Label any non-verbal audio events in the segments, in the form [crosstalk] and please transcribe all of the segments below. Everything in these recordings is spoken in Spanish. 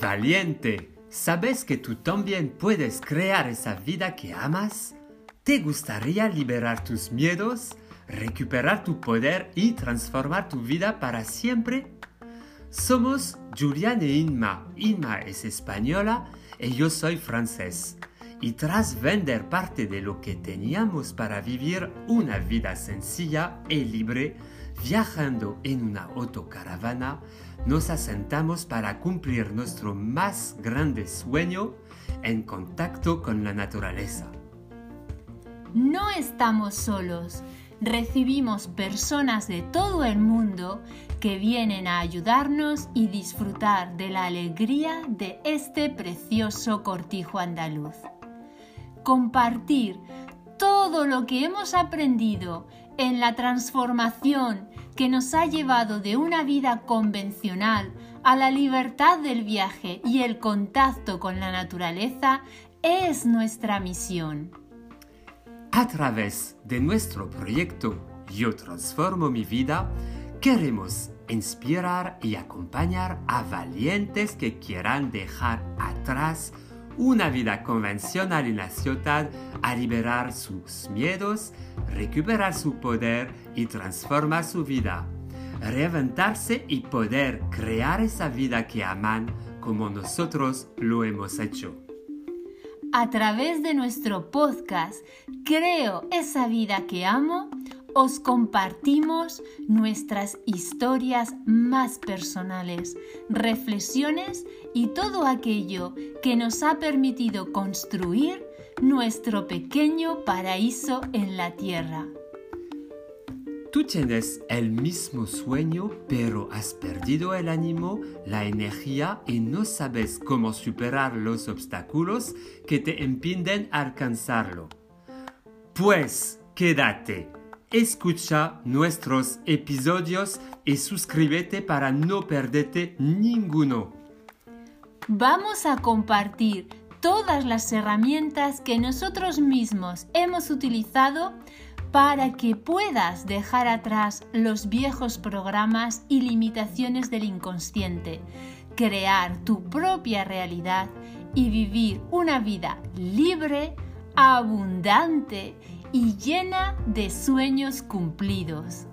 Valiente, ¿sabes que tú también puedes crear esa vida que amas? ¿Te gustaría liberar tus miedos, recuperar tu poder y transformar tu vida para siempre? Somos Julian e Inma. Inma es española y yo soy francés. Y tras vender parte de lo que teníamos para vivir una vida sencilla y libre, viajando en una autocaravana, nos asentamos para cumplir nuestro más grande sueño en contacto con la naturaleza. No estamos solos. Recibimos personas de todo el mundo que vienen a ayudarnos y disfrutar de la alegría de este precioso cortijo andaluz. Compartir todo lo que hemos aprendido en la transformación que nos ha llevado de una vida convencional a la libertad del viaje y el contacto con la naturaleza es nuestra misión. A través de nuestro proyecto Yo Transformo mi vida, queremos inspirar y acompañar a valientes que quieran dejar atrás una vida convencional en la ciudad a liberar sus miedos, recuperar su poder y transformar su vida, reventarse y poder crear esa vida que aman como nosotros lo hemos hecho. A través de nuestro podcast Creo esa vida que amo, os compartimos nuestras historias más personales, reflexiones y todo aquello que nos ha permitido construir nuestro pequeño paraíso en la tierra. Tú tienes el mismo sueño, pero has perdido el ánimo, la energía y no sabes cómo superar los obstáculos que te impiden alcanzarlo. Pues quédate escucha nuestros episodios y suscríbete para no perderte ninguno. Vamos a compartir todas las herramientas que nosotros mismos hemos utilizado para que puedas dejar atrás los viejos programas y limitaciones del inconsciente, crear tu propia realidad y vivir una vida libre, abundante y llena de sueños cumplidos.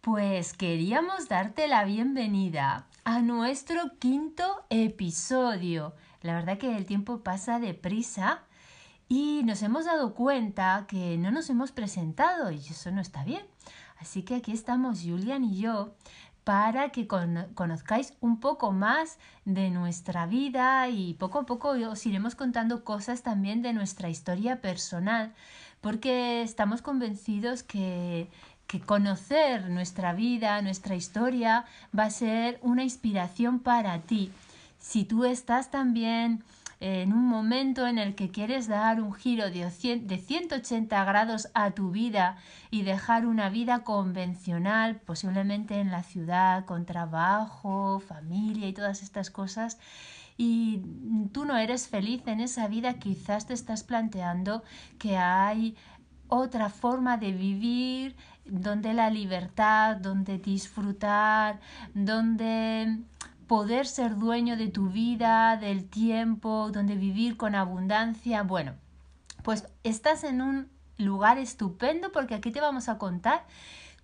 Pues queríamos darte la bienvenida a nuestro quinto episodio. La verdad que el tiempo pasa deprisa y nos hemos dado cuenta que no nos hemos presentado y eso no está bien. Así que aquí estamos Julian y yo para que conozcáis un poco más de nuestra vida y poco a poco os iremos contando cosas también de nuestra historia personal, porque estamos convencidos que, que conocer nuestra vida, nuestra historia, va a ser una inspiración para ti. Si tú estás también en un momento en el que quieres dar un giro de 180 grados a tu vida y dejar una vida convencional, posiblemente en la ciudad, con trabajo, familia y todas estas cosas, y tú no eres feliz en esa vida, quizás te estás planteando que hay otra forma de vivir donde la libertad, donde disfrutar, donde poder ser dueño de tu vida, del tiempo, donde vivir con abundancia. Bueno, pues estás en un lugar estupendo porque aquí te vamos a contar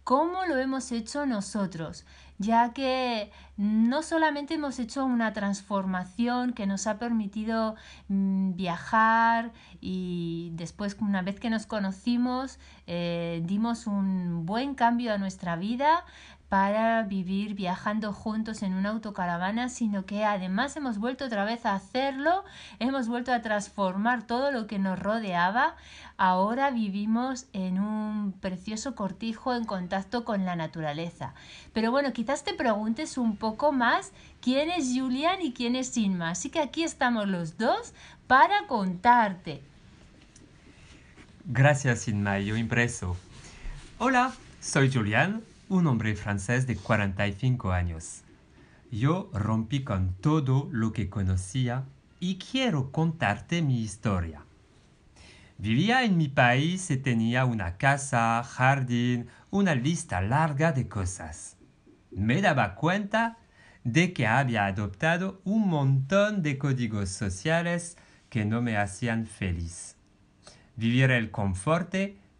cómo lo hemos hecho nosotros, ya que no solamente hemos hecho una transformación que nos ha permitido mm, viajar y después una vez que nos conocimos eh, dimos un buen cambio a nuestra vida, para vivir viajando juntos en una autocaravana, sino que además hemos vuelto otra vez a hacerlo, hemos vuelto a transformar todo lo que nos rodeaba. Ahora vivimos en un precioso cortijo en contacto con la naturaleza. Pero bueno, quizás te preguntes un poco más quién es Julian y quién es Inma. Así que aquí estamos los dos para contarte. Gracias, Inma, yo impreso. Hola, soy Julian un hombre francés de 45 años. Yo rompí con todo lo que conocía y quiero contarte mi historia. Vivía en mi país y tenía una casa, jardín, una lista larga de cosas. Me daba cuenta de que había adoptado un montón de códigos sociales que no me hacían feliz. Vivir el confort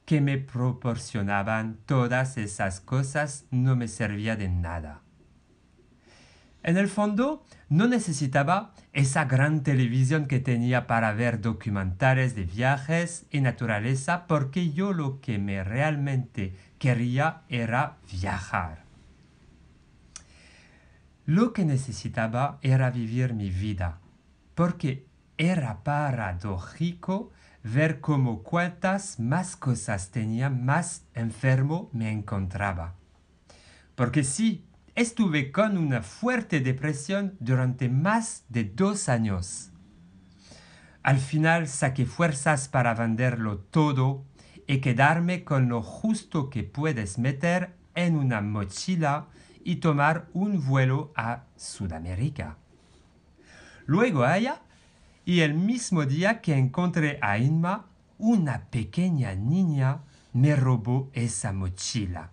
que me proporcionaban todas esas cosas no me servía de nada. En el fondo, no necesitaba esa gran televisión que tenía para ver documentales de viajes y naturaleza porque yo lo que me realmente quería era viajar. Lo que necesitaba era vivir mi vida, porque era paradójico ver cómo cuantas más cosas tenía, más enfermo me encontraba. Porque sí, estuve con una fuerte depresión durante más de dos años. Al final saqué fuerzas para venderlo todo y quedarme con lo justo que puedes meter en una mochila y tomar un vuelo a Sudamérica. Luego allá y el mismo día que encontré a Inma, una pequeña niña me robó esa mochila.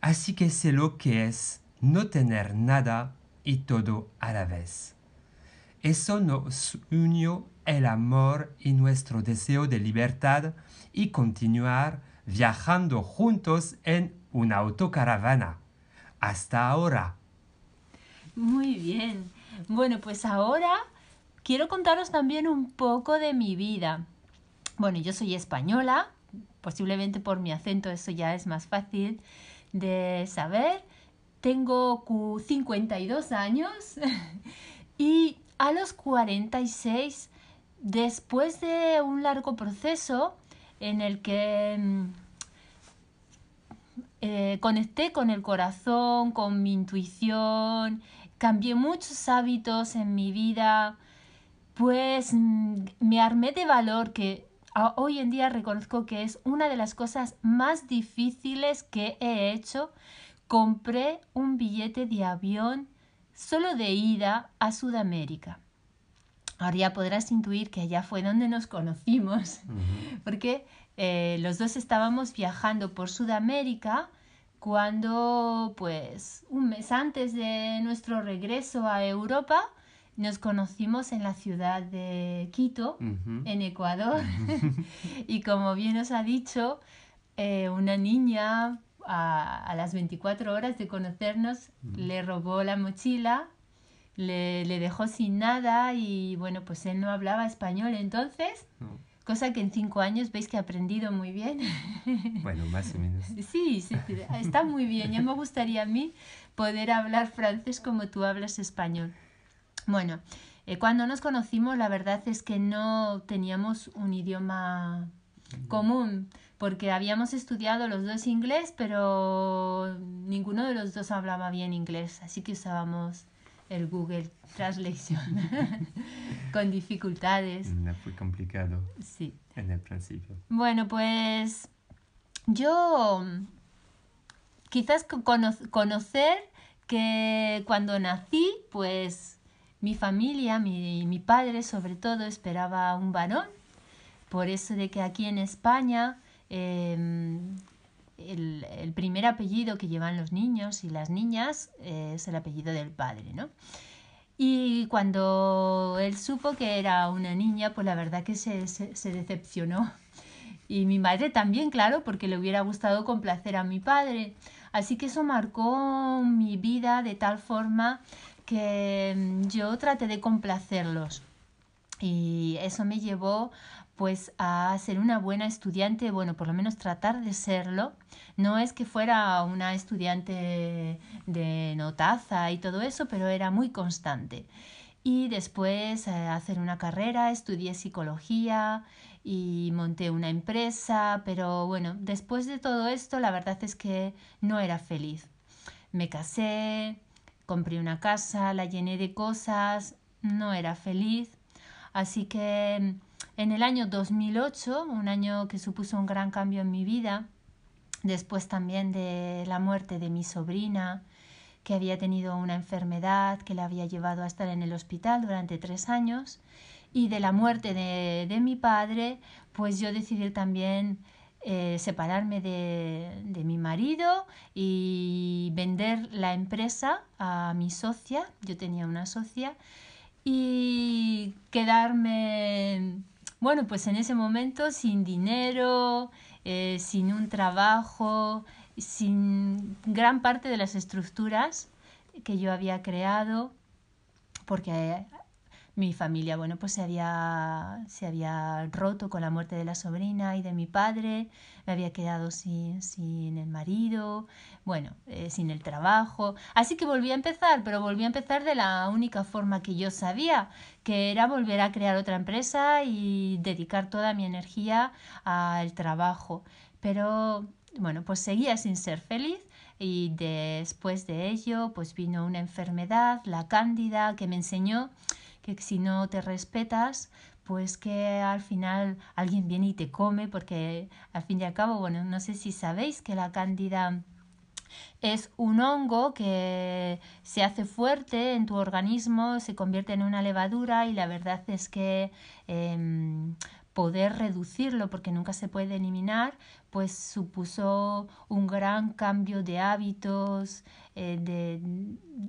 Así que sé lo que es no tener nada y todo a la vez. Eso nos unió el amor y nuestro deseo de libertad y continuar viajando juntos en una autocaravana. Hasta ahora. Muy bien. Bueno, pues ahora quiero contaros también un poco de mi vida. Bueno, yo soy española, posiblemente por mi acento eso ya es más fácil de saber. Tengo 52 años [laughs] y a los 46, después de un largo proceso en el que mm, eh, conecté con el corazón, con mi intuición, cambié muchos hábitos en mi vida, pues mm, me armé de valor que hoy en día reconozco que es una de las cosas más difíciles que he hecho. Compré un billete de avión solo de ida a Sudamérica. Ahora ya podrás intuir que allá fue donde nos conocimos, [laughs] porque eh, los dos estábamos viajando por Sudamérica cuando, pues, un mes antes de nuestro regreso a Europa, nos conocimos en la ciudad de Quito, en Ecuador, [laughs] y como bien os ha dicho, eh, una niña a, las 24 horas de conocernos le robó la mochila, le, le, dejó sin nada y bueno, pues él no hablaba español entonces. Cosa que en cinco años veis que he aprendido muy bien. [laughs] Bueno, más o menos. Sí, sí, está muy bien. Ya me gustaría a mí poder hablar francés como tú hablas español. Bueno, eh, cuando nos conocimos la verdad es que no teníamos un idioma común, porque habíamos estudiado los dos inglés, pero ninguno de los dos hablaba bien inglés, así que usábamos el Google Translation [laughs] con dificultades. No fue complicado. Sí. En el principio. Bueno, pues yo quizás conocer que cuando nací, pues mi familia, mi, mi padre sobre todo, esperaba un varón. Por eso de que aquí en España em, el, el, primer apellido que llevan los niños y las niñas es el apellido del padre, ¿no? Y cuando él supo que era una niña, pues la verdad que se, se decepcionó. Y mi madre también, claro, porque le hubiera gustado complacer a mi padre. Así que eso marcó mi vida de tal forma que mm, yo traté de complacerlos y eso me llevó pues a ser una buena estudiante, bueno, por lo menos tratar de serlo. No es que fuera una estudiante de notaza y todo eso, pero era muy constante. Y después eh, hacer una carrera, estudié psicología y monté una empresa, pero bueno, después de todo esto la verdad es que no era feliz. Me casé, compré una casa, la llené de cosas, no era feliz. Así que en el año 2008, un año que supuso un gran cambio en mi vida, después también de la muerte de mi sobrina, que había tenido una enfermedad que la había llevado a estar en el hospital durante tres años, Y de la muerte de, de mi padre, pues yo decidí también eh, separarme de, de, mi marido y vender la empresa a mi socia, yo tenía una socia, y quedarme, bueno, pues en ese momento sin dinero, eh, sin un trabajo, sin gran parte de las estructuras que yo había creado, porque mi familia, bueno, pues se había, se había roto con la muerte de la sobrina y de mi padre, me había quedado sin, sin el marido, bueno, eh, sin el trabajo. Así que volví a empezar, pero volví a empezar de la única forma que yo sabía, que era volver a crear otra empresa y dedicar toda mi energía al trabajo. Pero, bueno, pues seguía sin ser feliz y después de ello pues vino una enfermedad, la cándida, que me enseñó que si no te respetas, pues que al final alguien viene y te come, porque al fin y al cabo, bueno, no sé si sabéis que la cándida es un hongo que se hace fuerte en tu organismo, se convierte en una levadura y la verdad es que em, poder reducirlo, porque nunca se puede eliminar, pues supuso un gran cambio de hábitos, eh, de,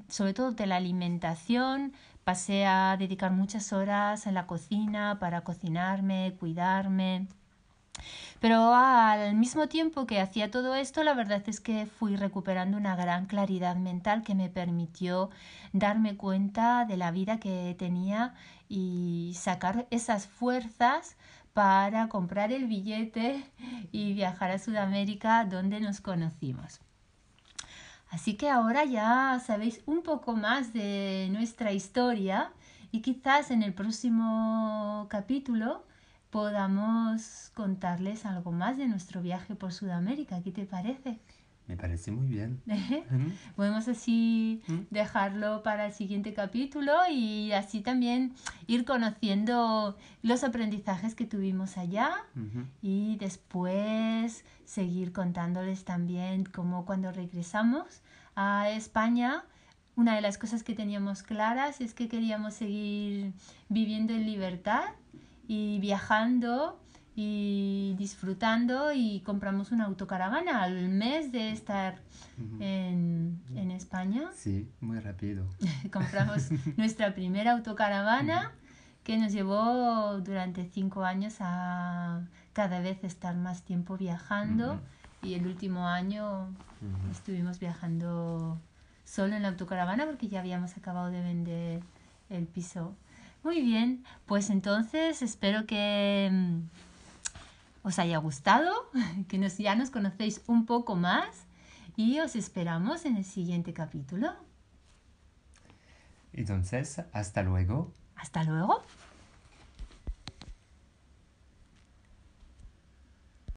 sobre todo de la alimentación, Pasé a dedicar muchas horas en la cocina para cocinarme, cuidarme. Pero al mismo tiempo que hacía todo esto, la verdad es que fui recuperando una gran claridad mental que me permitió darme cuenta de la vida que tenía y sacar esas fuerzas para comprar el billete y viajar a Sudamérica donde nos conocimos. Así que ahora ya sabéis un poco más de nuestra historia y quizás en el próximo capítulo podamos contarles algo más de nuestro viaje por Sudamérica. ¿Qué te parece? Me parece muy bien. [laughs] Podemos así dejarlo para el siguiente capítulo y así también ir conociendo los aprendizajes que tuvimos allá y después seguir contándoles también cómo cuando regresamos a España una de las cosas que teníamos claras es que queríamos seguir viviendo en libertad y viajando y disfrutando y compramos una autocaravana al mes de estar en, en, España. Sí, muy rápido. [laughs] compramos nuestra primera autocaravana que nos llevó durante cinco años a cada vez estar más tiempo viajando y el último año estuvimos viajando solo en la autocaravana porque ya habíamos acabado de vender el piso. Muy bien, pues entonces espero que mm, os haya gustado, [laughs] que nos, ya nos conocéis un poco más y os esperamos en el siguiente capítulo. Entonces, hasta luego. Hasta luego.